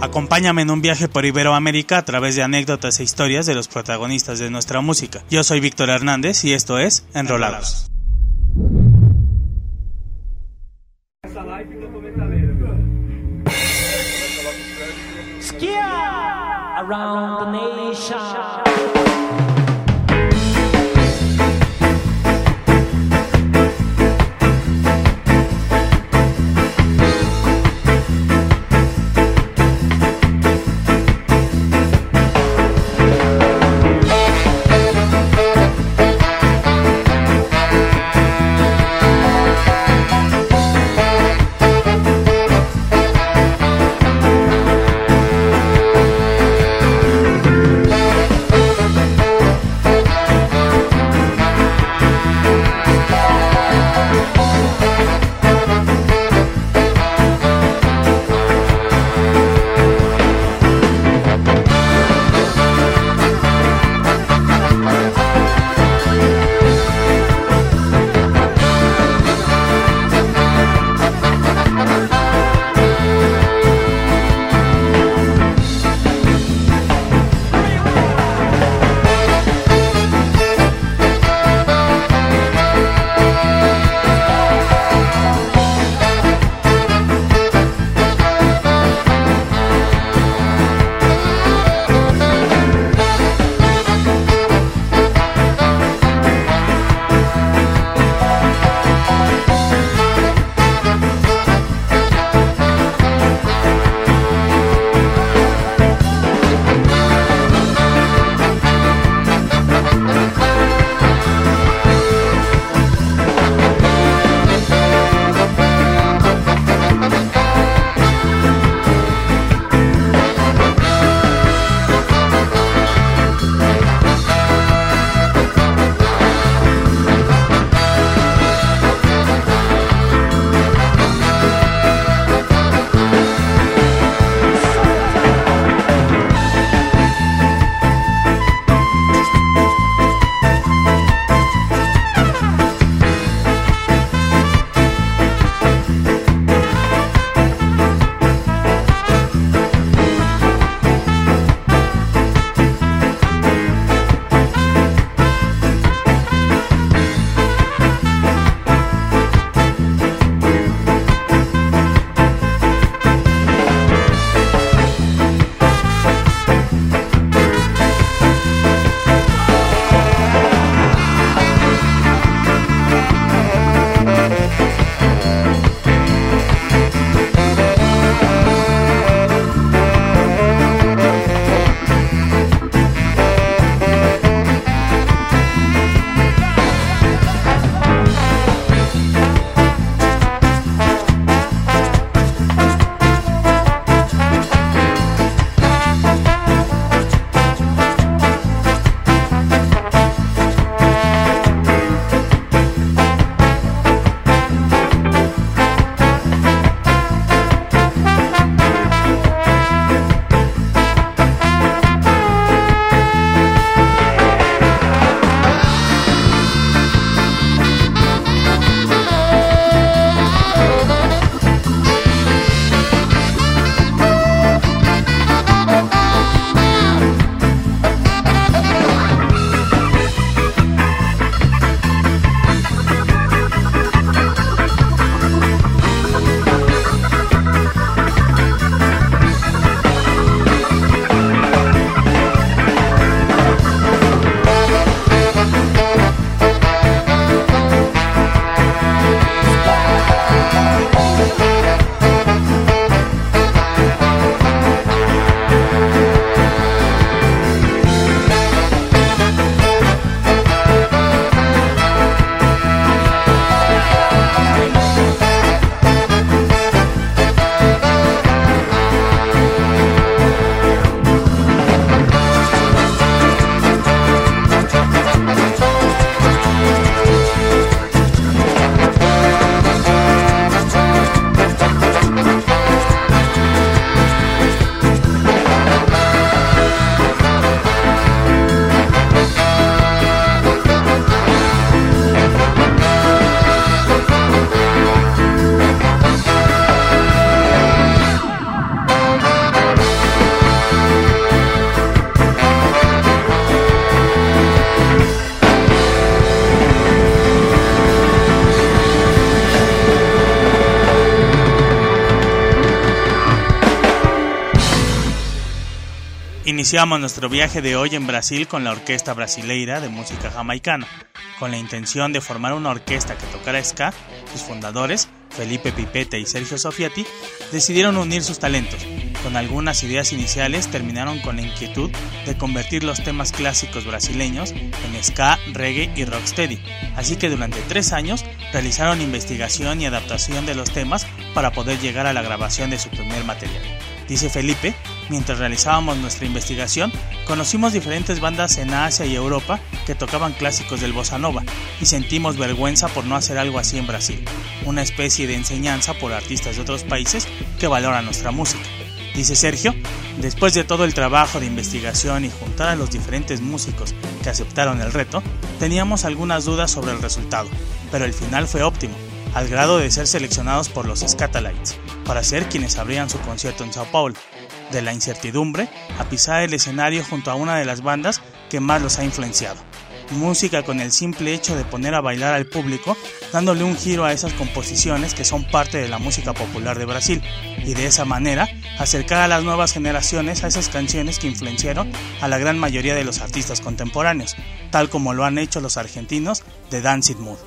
Acompáñame en un viaje por Iberoamérica a través de anécdotas e historias de los protagonistas de nuestra música. Yo soy Víctor Hernández y esto es Enrolados. Iniciamos nuestro viaje de hoy en Brasil con la Orquesta Brasileira de Música Jamaicana, con la intención de formar una orquesta que tocara ska. Sus fundadores, Felipe Pipete y Sergio Sofiati, decidieron unir sus talentos. Con algunas ideas iniciales terminaron con la inquietud de convertir los temas clásicos brasileños en ska, reggae y rocksteady. Así que durante tres años realizaron investigación y adaptación de los temas para poder llegar a la grabación de su primer material. Dice Felipe, mientras realizábamos nuestra investigación, conocimos diferentes bandas en Asia y Europa que tocaban clásicos del bossa nova y sentimos vergüenza por no hacer algo así en Brasil, una especie de enseñanza por artistas de otros países que valoran nuestra música. Dice Sergio, después de todo el trabajo de investigación y juntar a los diferentes músicos que aceptaron el reto, teníamos algunas dudas sobre el resultado, pero el final fue óptimo, al grado de ser seleccionados por los Scatalites para ser quienes abrían su concierto en Sao Paulo, de la incertidumbre a pisar el escenario junto a una de las bandas que más los ha influenciado. Música con el simple hecho de poner a bailar al público, dándole un giro a esas composiciones que son parte de la música popular de Brasil, y de esa manera acercar a las nuevas generaciones a esas canciones que influenciaron a la gran mayoría de los artistas contemporáneos, tal como lo han hecho los argentinos de Dancing Mood.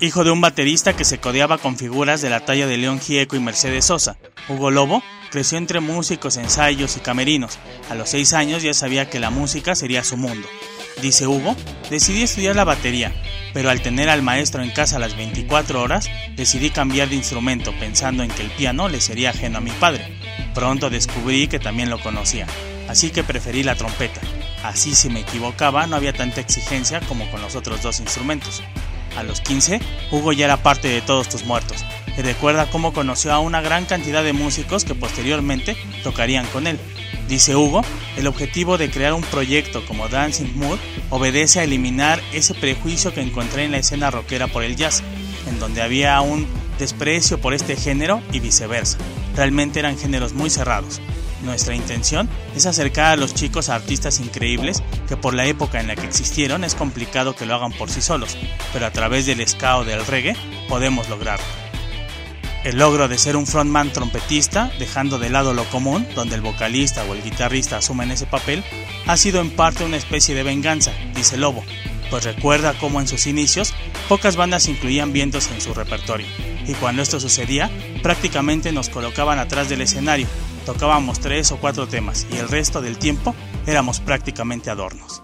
Hijo de un baterista que se codeaba con figuras de la talla de León Gieco y Mercedes Sosa, Hugo Lobo creció entre músicos, ensayos y camerinos. A los seis años ya sabía que la música sería su mundo. Dice Hugo, decidí estudiar la batería, pero al tener al maestro en casa las 24 horas, decidí cambiar de instrumento pensando en que el piano le sería ajeno a mi padre. Pronto descubrí que también lo conocía, así que preferí la trompeta. Así si me equivocaba no había tanta exigencia como con los otros dos instrumentos. A los 15, Hugo ya era parte de todos tus muertos, y recuerda cómo conoció a una gran cantidad de músicos que posteriormente tocarían con él. Dice Hugo, el objetivo de crear un proyecto como Dancing Mood obedece a eliminar ese prejuicio que encontré en la escena rockera por el jazz, en donde había un desprecio por este género y viceversa. Realmente eran géneros muy cerrados. Nuestra intención es acercar a los chicos a artistas increíbles que por la época en la que existieron es complicado que lo hagan por sí solos, pero a través del ska o del reggae podemos lograrlo. El logro de ser un frontman trompetista, dejando de lado lo común, donde el vocalista o el guitarrista asumen ese papel, ha sido en parte una especie de venganza, dice Lobo, pues recuerda cómo en sus inicios pocas bandas incluían vientos en su repertorio, y cuando esto sucedía, prácticamente nos colocaban atrás del escenario, tocábamos tres o cuatro temas y el resto del tiempo éramos prácticamente adornos.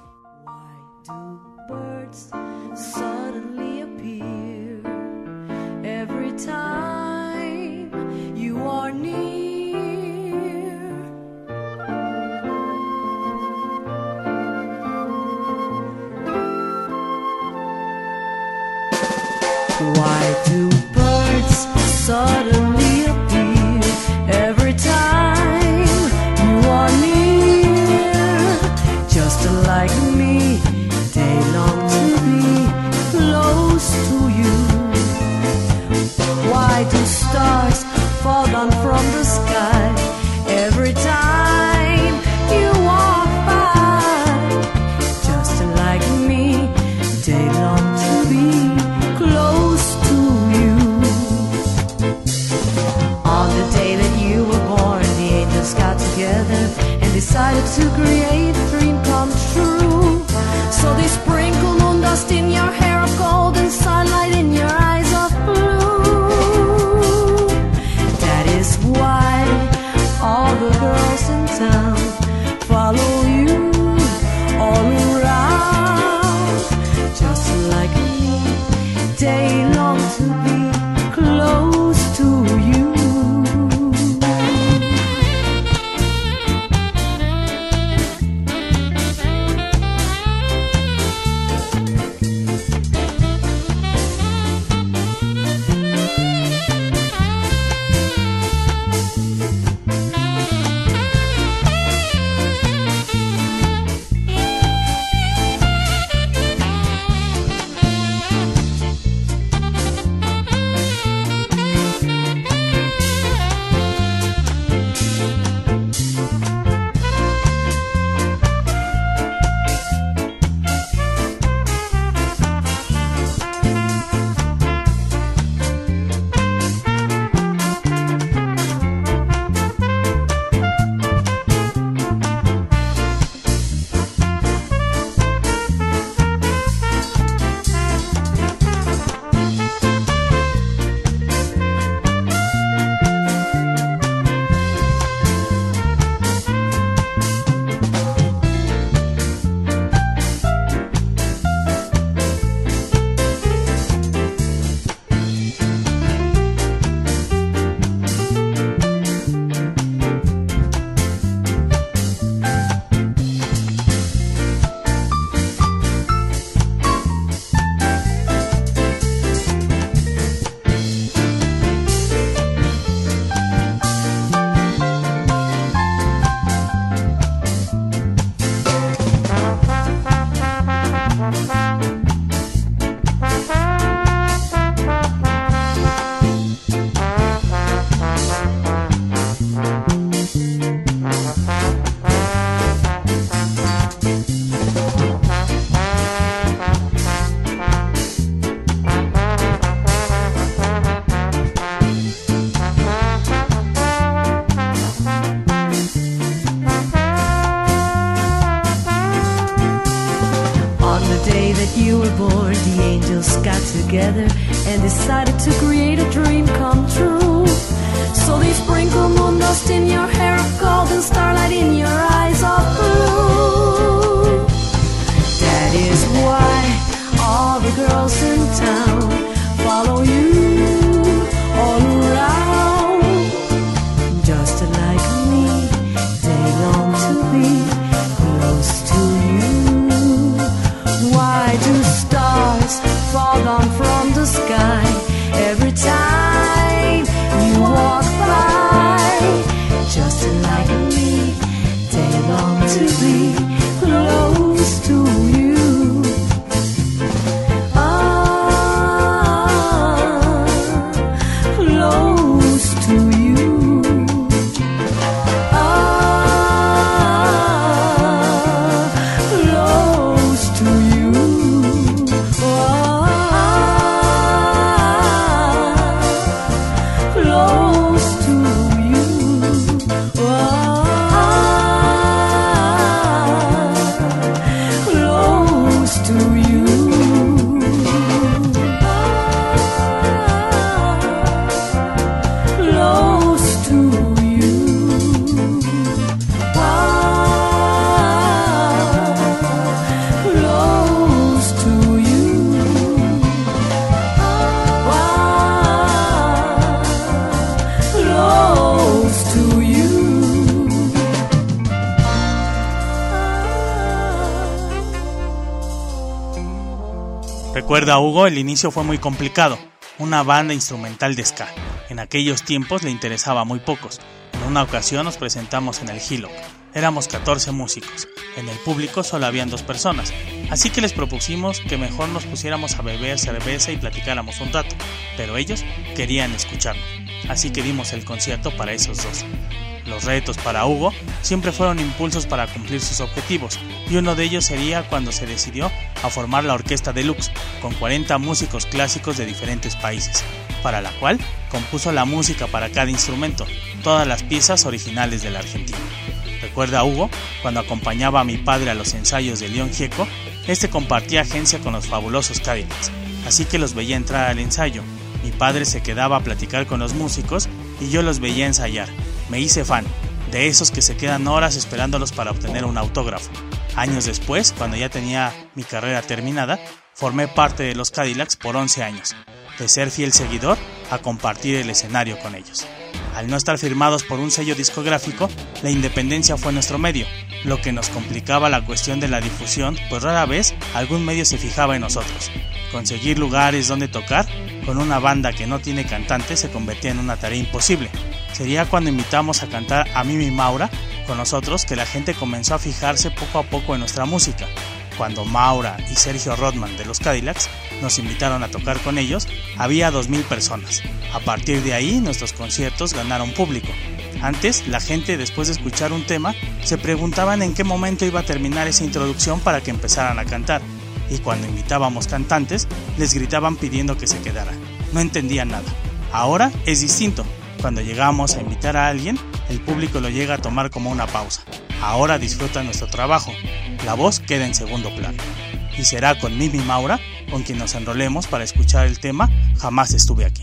Recuerda Hugo, el inicio fue muy complicado. Una banda instrumental de ska. En aquellos tiempos le interesaba muy pocos. En una ocasión nos presentamos en el Hillock. Éramos 14 músicos. En el público solo habían dos personas. Así que les propusimos que mejor nos pusiéramos a beber cerveza y platicáramos un rato. Pero ellos querían escucharnos. Así que dimos el concierto para esos dos. Los retos para Hugo siempre fueron impulsos para cumplir sus objetivos, y uno de ellos sería cuando se decidió a formar la Orquesta Deluxe, con 40 músicos clásicos de diferentes países, para la cual compuso la música para cada instrumento, todas las piezas originales de la Argentina. Recuerda a Hugo, cuando acompañaba a mi padre a los ensayos de León Gieco, este compartía agencia con los fabulosos Cadillacs, así que los veía entrar al ensayo. Mi padre se quedaba a platicar con los músicos y yo los veía ensayar. Me hice fan, de esos que se quedan horas esperándolos para obtener un autógrafo. Años después, cuando ya tenía mi carrera terminada, formé parte de los Cadillacs por 11 años, de ser fiel seguidor a compartir el escenario con ellos. Al no estar firmados por un sello discográfico, la independencia fue nuestro medio, lo que nos complicaba la cuestión de la difusión, pues rara vez algún medio se fijaba en nosotros. Conseguir lugares donde tocar con una banda que no tiene cantante se convertía en una tarea imposible. Sería cuando invitamos a cantar a Mimi Maura con nosotros que la gente comenzó a fijarse poco a poco en nuestra música. Cuando Maura y Sergio Rodman de los Cadillacs nos invitaron a tocar con ellos, había 2.000 personas. A partir de ahí nuestros conciertos ganaron público. Antes, la gente después de escuchar un tema se preguntaban en qué momento iba a terminar esa introducción para que empezaran a cantar. Y cuando invitábamos cantantes, les gritaban pidiendo que se quedaran. No entendían nada. Ahora es distinto. Cuando llegamos a invitar a alguien, el público lo llega a tomar como una pausa. Ahora disfruta nuestro trabajo. La voz queda en segundo plano. Y será con Mimi Maura con quien nos enrolemos para escuchar el tema Jamás estuve aquí.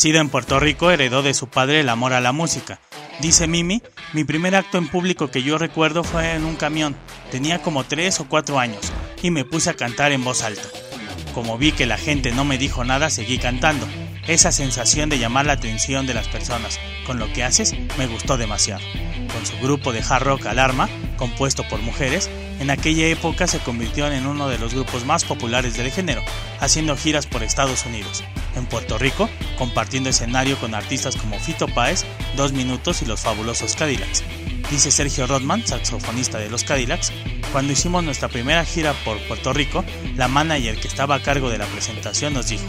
Nacida en Puerto Rico heredó de su padre el amor a la música. Dice Mimi, mi primer acto en público que yo recuerdo fue en un camión. Tenía como 3 o 4 años y me puse a cantar en voz alta. Como vi que la gente no me dijo nada, seguí cantando. Esa sensación de llamar la atención de las personas con lo que haces me gustó demasiado. Con su grupo de hard rock Alarma, compuesto por mujeres, en aquella época se convirtió en uno de los grupos más populares del género, haciendo giras por Estados Unidos. En Puerto Rico, compartiendo escenario con artistas como Fito Páez, Dos Minutos y los fabulosos Cadillacs. Dice Sergio Rodman, saxofonista de los Cadillacs, cuando hicimos nuestra primera gira por Puerto Rico, la manager que estaba a cargo de la presentación nos dijo,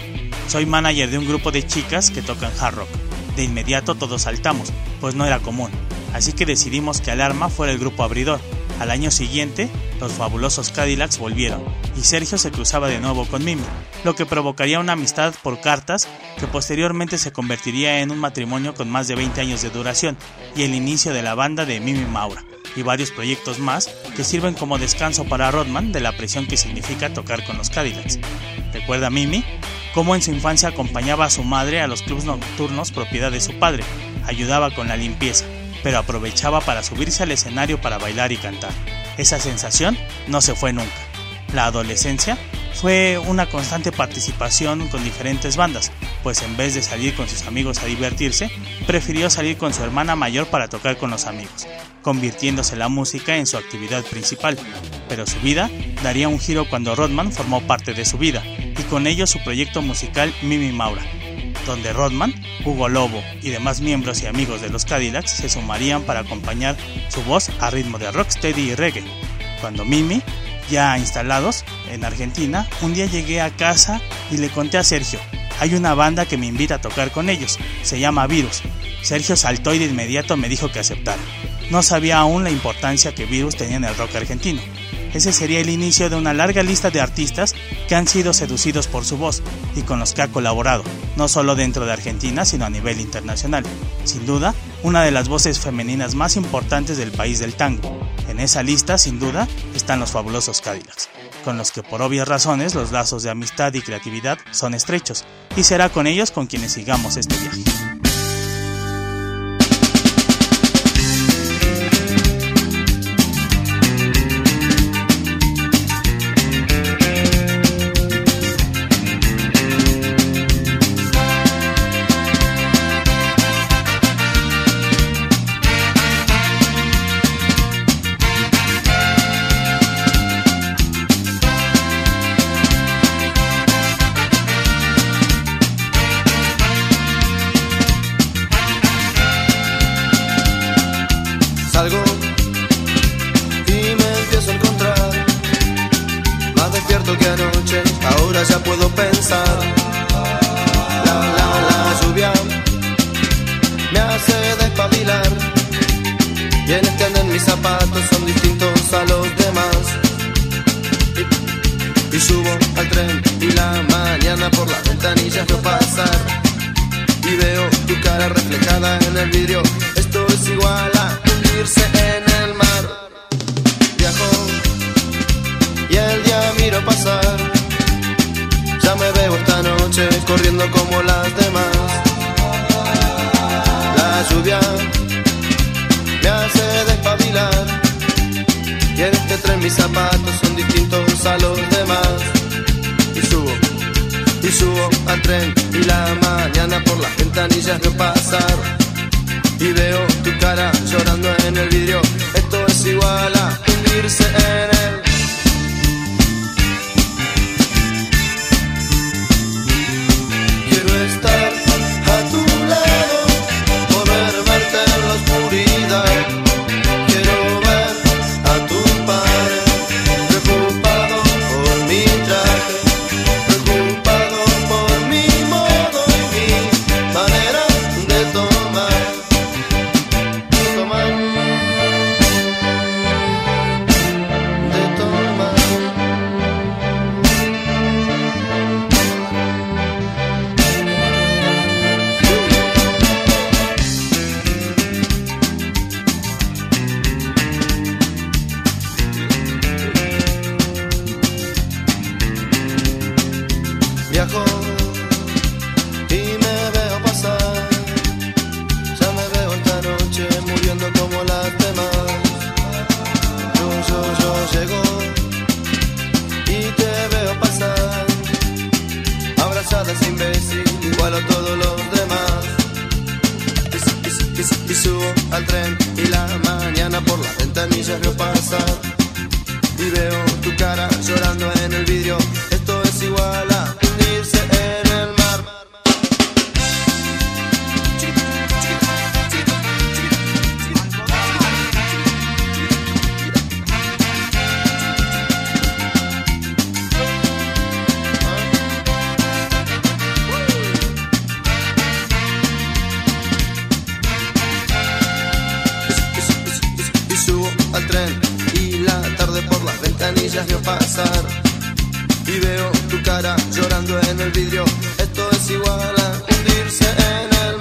soy manager de un grupo de chicas que tocan hard rock. De inmediato todos saltamos, pues no era común, así que decidimos que Alarma fuera el grupo abridor. Al año siguiente, los fabulosos Cadillacs volvieron, y Sergio se cruzaba de nuevo con Mimi, lo que provocaría una amistad por cartas que posteriormente se convertiría en un matrimonio con más de 20 años de duración y el inicio de la banda de Mimi Maura y varios proyectos más que sirven como descanso para Rodman de la presión que significa tocar con los Cadillacs. ¿Recuerda Mimi? cómo en su infancia acompañaba a su madre a los clubes nocturnos propiedad de su padre, ayudaba con la limpieza, pero aprovechaba para subirse al escenario para bailar y cantar. Esa sensación no se fue nunca. La adolescencia fue una constante participación con diferentes bandas, pues en vez de salir con sus amigos a divertirse, prefirió salir con su hermana mayor para tocar con los amigos, convirtiéndose la música en su actividad principal. Pero su vida daría un giro cuando Rodman formó parte de su vida, y con ello su proyecto musical Mimi Maura, donde Rodman, Hugo Lobo y demás miembros y amigos de los Cadillacs se sumarían para acompañar su voz a ritmo de rocksteady y reggae. Cuando Mimi, ya instalados en Argentina, un día llegué a casa y le conté a Sergio, hay una banda que me invita a tocar con ellos, se llama Virus. Sergio saltó y de inmediato me dijo que aceptara. No sabía aún la importancia que Virus tenía en el rock argentino. Ese sería el inicio de una larga lista de artistas que han sido seducidos por su voz y con los que ha colaborado, no solo dentro de Argentina, sino a nivel internacional. Sin duda, una de las voces femeninas más importantes del país del tango. En esa lista, sin duda, están los fabulosos Cadillacs, con los que por obvias razones los lazos de amistad y creatividad son estrechos, y será con ellos con quienes sigamos este viaje. Y la tarde por las ventanillas veo pasar y veo tu cara llorando en el vidrio. Esto es igual a hundirse en el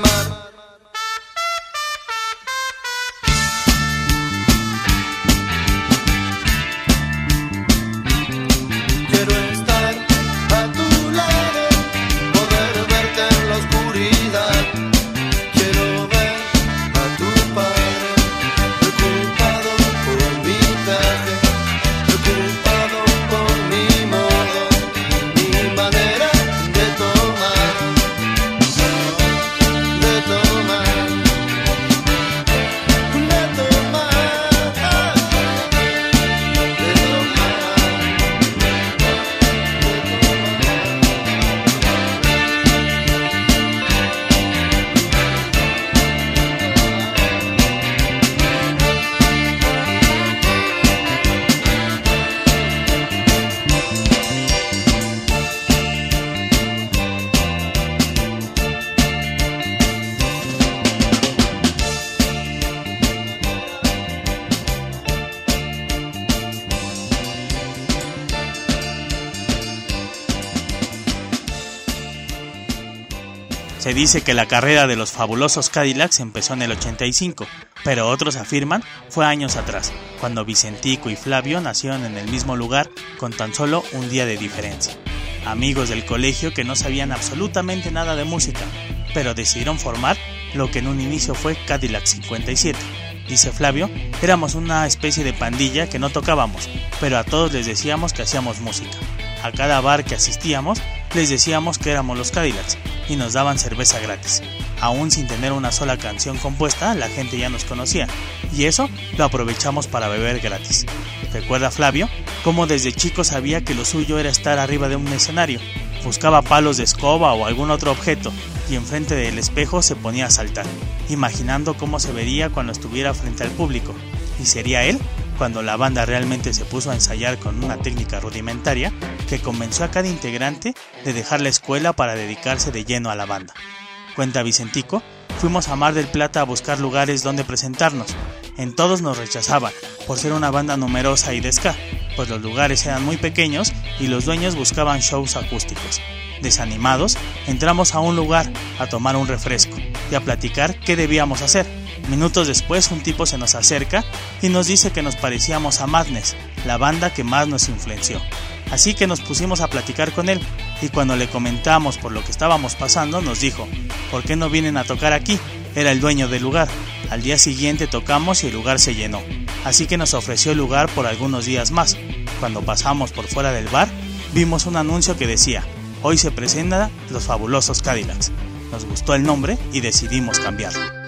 dice que la carrera de los fabulosos Cadillacs empezó en el 85, pero otros afirman fue años atrás, cuando Vicentico y Flavio nacieron en el mismo lugar con tan solo un día de diferencia. Amigos del colegio que no sabían absolutamente nada de música, pero decidieron formar lo que en un inicio fue Cadillac 57. Dice Flavio, éramos una especie de pandilla que no tocábamos, pero a todos les decíamos que hacíamos música. A cada bar que asistíamos les decíamos que éramos los Cadillacs y nos daban cerveza gratis. Aún sin tener una sola canción compuesta, la gente ya nos conocía, y eso lo aprovechamos para beber gratis. Recuerda Flavio cómo desde chico sabía que lo suyo era estar arriba de un escenario. Buscaba palos de escoba o algún otro objeto y enfrente del espejo se ponía a saltar, imaginando cómo se vería cuando estuviera frente al público. Y sería él cuando la banda realmente se puso a ensayar con una técnica rudimentaria que convenció a cada integrante de dejar la escuela para dedicarse de lleno a la banda. Cuenta Vicentico, fuimos a Mar del Plata a buscar lugares donde presentarnos. En todos nos rechazaban por ser una banda numerosa y de ska, pues los lugares eran muy pequeños y los dueños buscaban shows acústicos. Desanimados, entramos a un lugar a tomar un refresco y a platicar qué debíamos hacer. Minutos después un tipo se nos acerca y nos dice que nos parecíamos a Madness, la banda que más nos influenció. Así que nos pusimos a platicar con él y cuando le comentamos por lo que estábamos pasando nos dijo, ¿por qué no vienen a tocar aquí? Era el dueño del lugar. Al día siguiente tocamos y el lugar se llenó. Así que nos ofreció el lugar por algunos días más. Cuando pasamos por fuera del bar, vimos un anuncio que decía, hoy se presentan los fabulosos Cadillacs. Nos gustó el nombre y decidimos cambiarlo.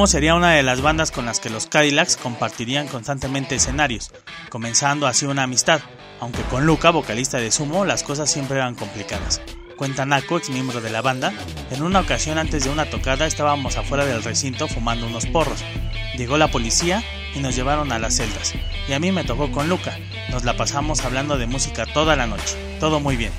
Sumo sería una de las bandas con las que los Cadillacs compartirían constantemente escenarios, comenzando así una amistad, aunque con Luca, vocalista de Sumo, las cosas siempre eran complicadas. Cuenta Naco, ex miembro de la banda, en una ocasión antes de una tocada estábamos afuera del recinto fumando unos porros. Llegó la policía y nos llevaron a las celdas. Y a mí me tocó con Luca. Nos la pasamos hablando de música toda la noche. Todo muy bien.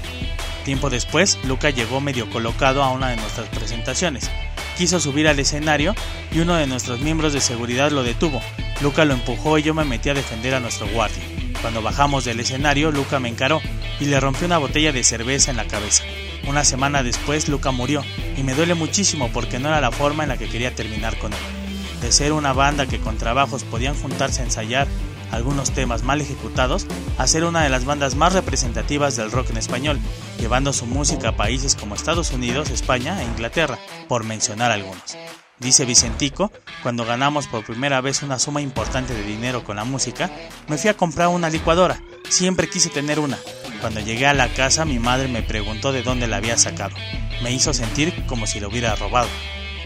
Tiempo después, Luca llegó medio colocado a una de nuestras presentaciones. Quiso subir al escenario y uno de nuestros miembros de seguridad lo detuvo. Luca lo empujó y yo me metí a defender a nuestro guardia. Cuando bajamos del escenario, Luca me encaró y le rompió una botella de cerveza en la cabeza. Una semana después, Luca murió y me duele muchísimo porque no era la forma en la que quería terminar con él. De ser una banda que con trabajos podían juntarse a ensayar algunos temas mal ejecutados, a ser una de las bandas más representativas del rock en español, llevando su música a países como Estados Unidos, España e Inglaterra, por mencionar algunos. Dice Vicentico, cuando ganamos por primera vez una suma importante de dinero con la música, me fui a comprar una licuadora. Siempre quise tener una. Cuando llegué a la casa mi madre me preguntó de dónde la había sacado. Me hizo sentir como si lo hubiera robado.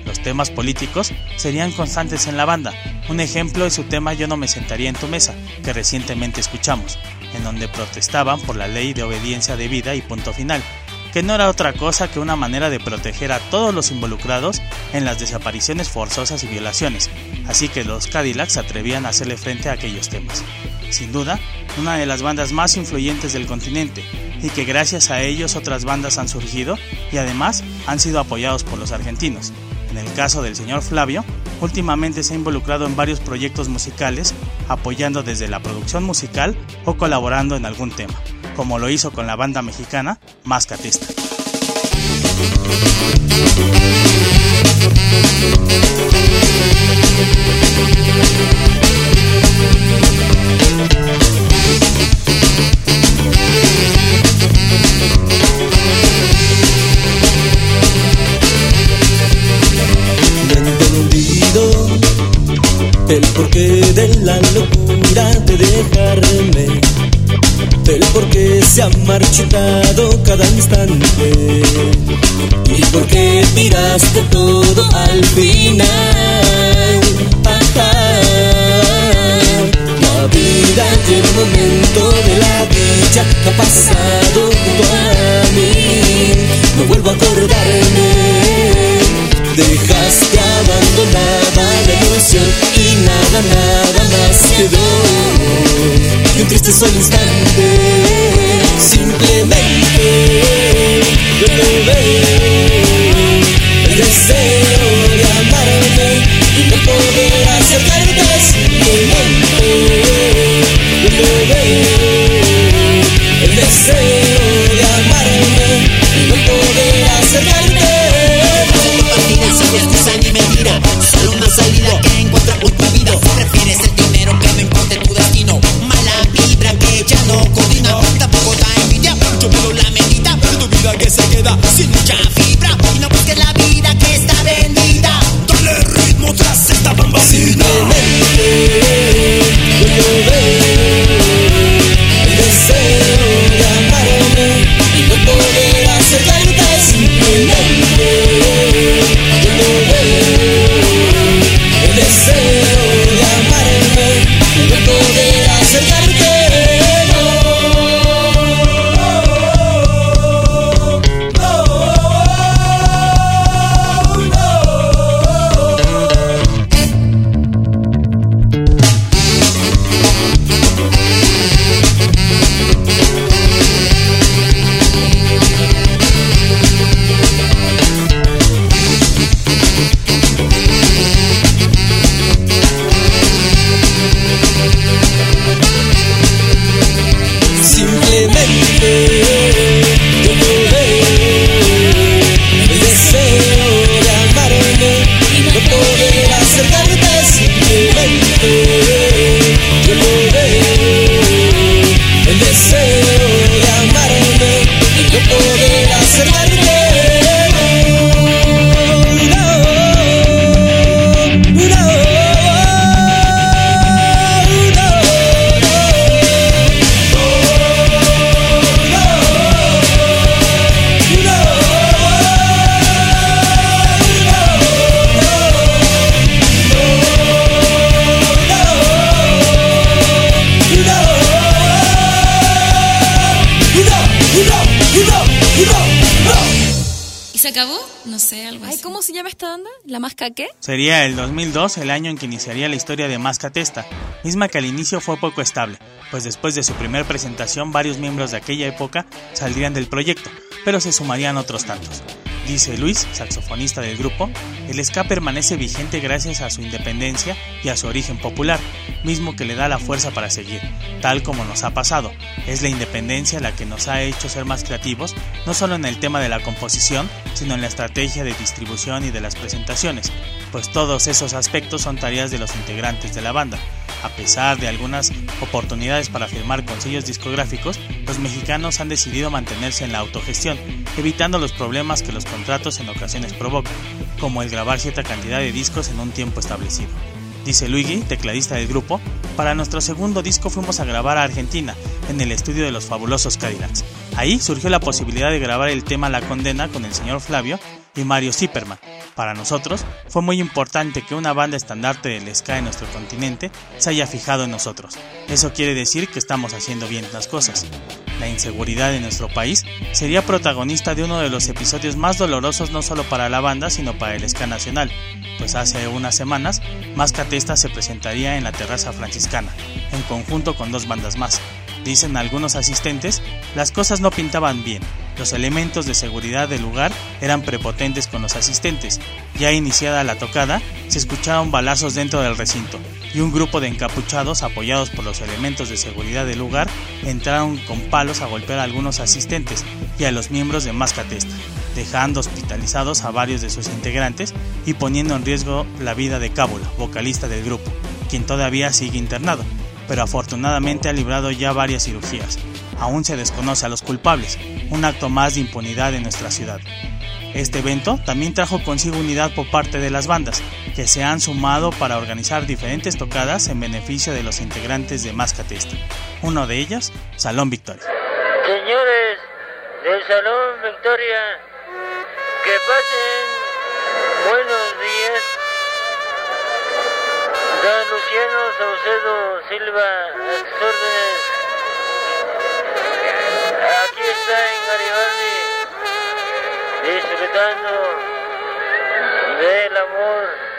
Los temas políticos serían constantes en la banda. Un ejemplo es su tema Yo no me sentaría en tu mesa, que recientemente escuchamos, en donde protestaban por la ley de obediencia debida y punto final, que no era otra cosa que una manera de proteger a todos los involucrados en las desapariciones forzosas y violaciones, así que los Cadillacs atrevían a hacerle frente a aquellos temas. Sin duda, una de las bandas más influyentes del continente, y que gracias a ellos otras bandas han surgido y además han sido apoyados por los argentinos. En el caso del señor Flavio, últimamente se ha involucrado en varios proyectos musicales, apoyando desde la producción musical o colaborando en algún tema como lo hizo con la banda mexicana Mascatista. Se ha marchitado cada instante. Y por qué tiraste todo al final. La vida y el momento de la dicha que ha pasado junto a mí, no vuelvo a acordarme. Dejaste abandonada la ilusión y nada, nada más quedó. Y un triste solo instante Simplemente el deseo de amarme y no poder acercarte simplemente el deseo de amarme y no poder acercarte Sería el 2002 el año en que iniciaría la historia de Mascatesta, misma que al inicio fue poco estable, pues después de su primer presentación varios miembros de aquella época saldrían del proyecto, pero se sumarían otros tantos. Dice Luis, saxofonista del grupo, el ska permanece vigente gracias a su independencia y a su origen popular, mismo que le da la fuerza para seguir, tal como nos ha pasado. Es la independencia la que nos ha hecho ser más creativos, no solo en el tema de la composición, sino en la estrategia de distribución y de las presentaciones, pues todos esos aspectos son tareas de los integrantes de la banda. A pesar de algunas oportunidades para firmar con sellos discográficos, los mexicanos han decidido mantenerse en la autogestión, evitando los problemas que los contratos en ocasiones provocan, como el grabar cierta cantidad de discos en un tiempo establecido. Dice Luigi, tecladista del grupo, para nuestro segundo disco fuimos a grabar a Argentina, en el estudio de los fabulosos Cadillacs. Ahí surgió la posibilidad de grabar el tema La Condena con el señor Flavio y Mario Zipperman. Para nosotros fue muy importante que una banda estandarte del ska en nuestro continente se haya fijado en nosotros. Eso quiere decir que estamos haciendo bien las cosas. La inseguridad en nuestro país sería protagonista de uno de los episodios más dolorosos no solo para la banda sino para el ska nacional, pues hace unas semanas Mascatesta se presentaría en la terraza franciscana, en conjunto con dos bandas más. Dicen algunos asistentes, las cosas no pintaban bien. Los elementos de seguridad del lugar eran prepotentes con los asistentes. Ya iniciada la tocada, se escucharon balazos dentro del recinto y un grupo de encapuchados apoyados por los elementos de seguridad del lugar entraron con palos a golpear a algunos asistentes y a los miembros de Mascatesta, dejando hospitalizados a varios de sus integrantes y poniendo en riesgo la vida de Cábula, vocalista del grupo, quien todavía sigue internado pero afortunadamente ha librado ya varias cirugías. Aún se desconoce a los culpables, un acto más de impunidad en nuestra ciudad. Este evento también trajo consigo unidad por parte de las bandas, que se han sumado para organizar diferentes tocadas en beneficio de los integrantes de Mascatesta. Uno de ellos, Salón Victoria. Señores del Salón Victoria, que pasen buenos Don Luciano Saucedo Silva, a sus órdenes. Aquí está en Garibaldi, disfrutando del amor.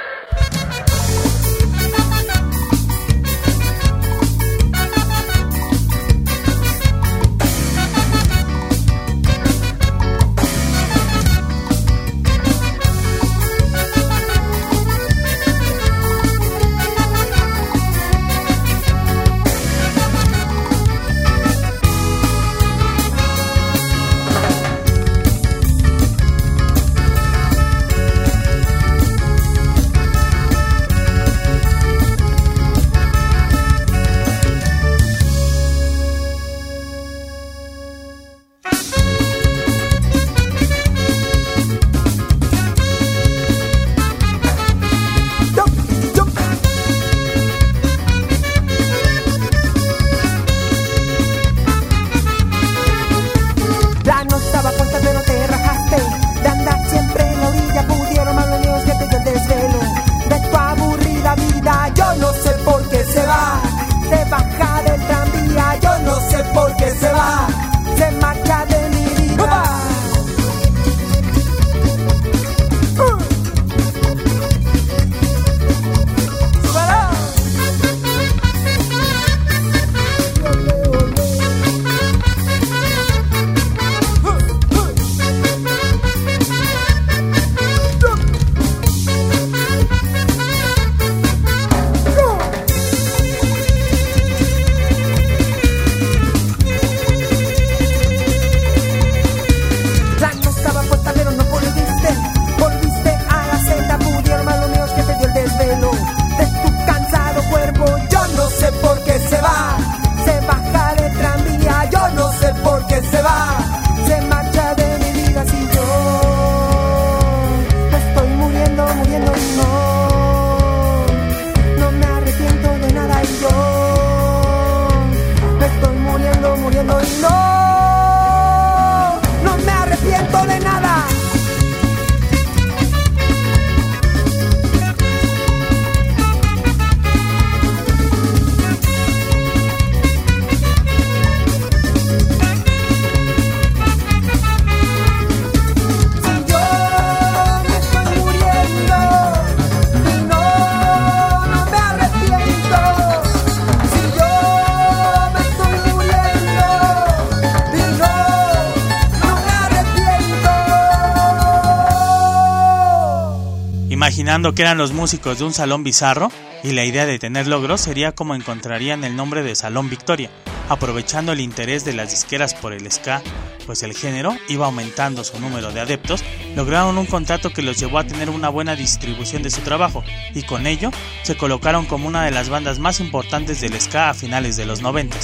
Que eran los músicos de un salón bizarro y la idea de tener logros sería como encontrarían el nombre de Salón Victoria, aprovechando el interés de las disqueras por el ska, pues el género iba aumentando su número de adeptos, lograron un contrato que los llevó a tener una buena distribución de su trabajo y con ello se colocaron como una de las bandas más importantes del ska a finales de los 90.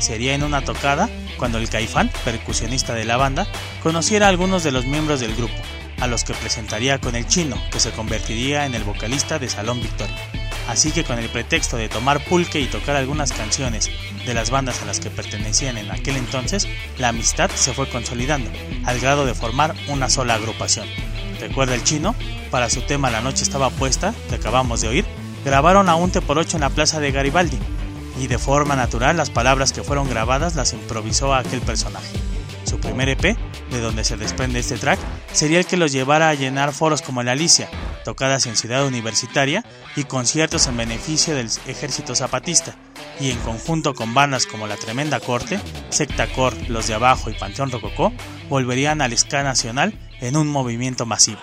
Sería en una tocada cuando el Caifán, percusionista de la banda, conociera a algunos de los miembros del grupo, a los que presentaría con el chino, que se convertiría en el vocalista de Salón Victoria. Así que con el pretexto de tomar pulque y tocar algunas canciones de las bandas a las que pertenecían en aquel entonces, la amistad se fue consolidando, al grado de formar una sola agrupación. Recuerda el chino, para su tema La noche estaba puesta, que acabamos de oír, grabaron a un por ocho en la plaza de Garibaldi, y de forma natural las palabras que fueron grabadas las improvisó aquel personaje. Su primer EP, de donde se desprende este track, sería el que los llevara a llenar foros como la Alicia, tocadas en Ciudad Universitaria y conciertos en beneficio del Ejército Zapatista, y en conjunto con bandas como La Tremenda Corte, Secta Cor, Los de Abajo y Panteón Rococó, volverían al ska nacional en un movimiento masivo.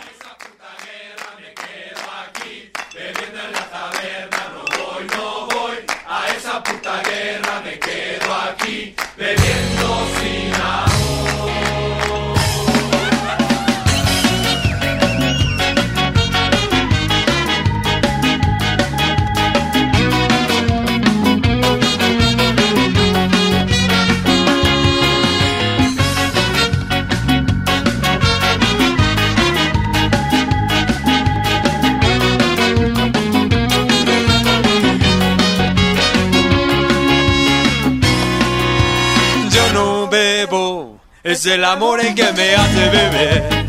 Yo es el amor el que me hace beber.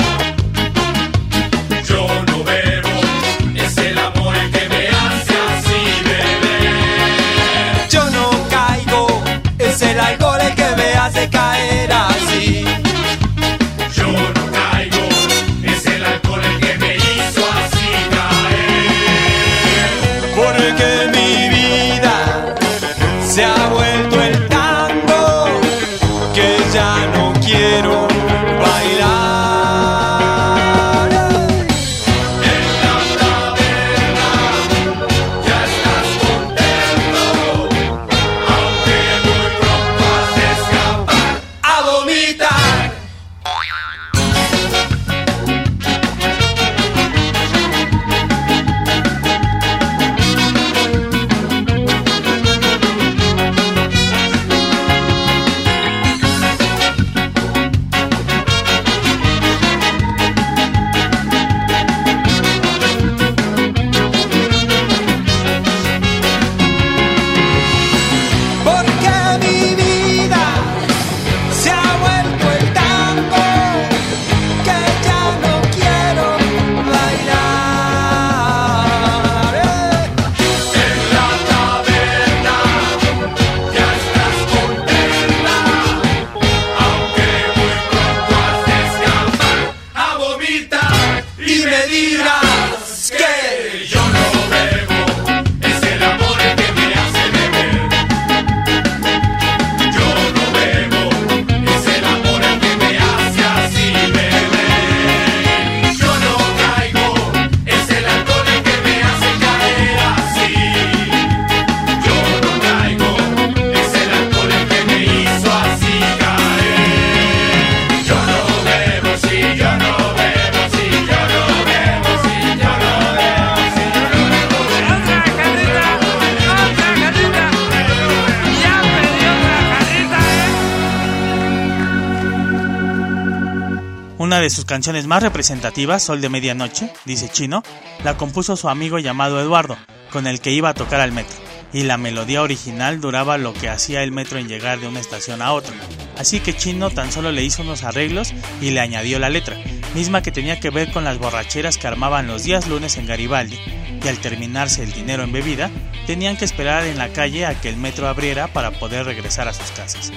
Canciones más representativas, Sol de Medianoche, dice Chino, la compuso su amigo llamado Eduardo, con el que iba a tocar al metro, y la melodía original duraba lo que hacía el metro en llegar de una estación a otra. Así que Chino tan solo le hizo unos arreglos y le añadió la letra, misma que tenía que ver con las borracheras que armaban los días lunes en Garibaldi, y al terminarse el dinero en bebida, tenían que esperar en la calle a que el metro abriera para poder regresar a sus casas.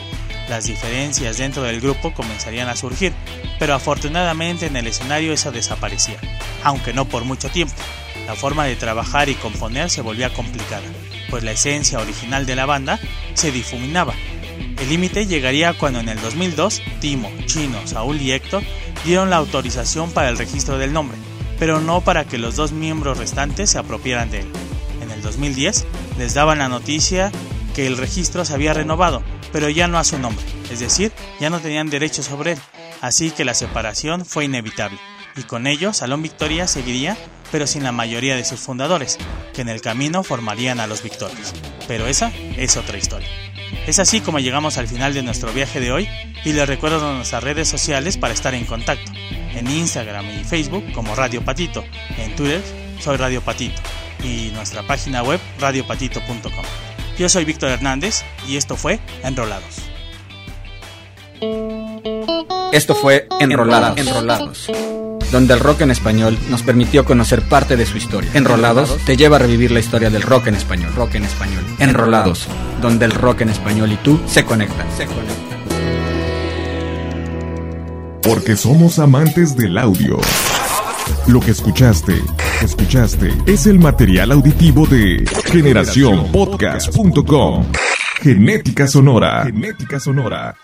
Las diferencias dentro del grupo comenzarían a surgir, pero afortunadamente en el escenario eso desaparecía, aunque no por mucho tiempo. La forma de trabajar y componer se volvía complicada, pues la esencia original de la banda se difuminaba. El límite llegaría cuando en el 2002 Timo, Chino, Saúl y Héctor dieron la autorización para el registro del nombre, pero no para que los dos miembros restantes se apropiaran de él. En el 2010 les daban la noticia que el registro se había renovado, pero ya no a su nombre, es decir, ya no tenían derecho sobre él, así que la separación fue inevitable, y con ello Salón Victoria seguiría, pero sin la mayoría de sus fundadores, que en el camino formarían a los Victorios. Pero esa es otra historia. Es así como llegamos al final de nuestro viaje de hoy y les recuerdo nuestras redes sociales para estar en contacto. En Instagram y Facebook como Radio Patito, en Twitter soy Radio Patito y nuestra página web radiopatito.com. Yo soy Víctor Hernández y esto fue Enrolados. Esto fue Enrolados, Enrolados, donde el rock en español nos permitió conocer parte de su historia. Enrolados te lleva a revivir la historia del rock en español, rock en español. Enrolados, donde el rock en español y tú se conectan, se conectan. Porque somos amantes del audio. Lo que escuchaste, escuchaste, es el material auditivo de generacionpodcast.com. Genética sonora. Genética sonora.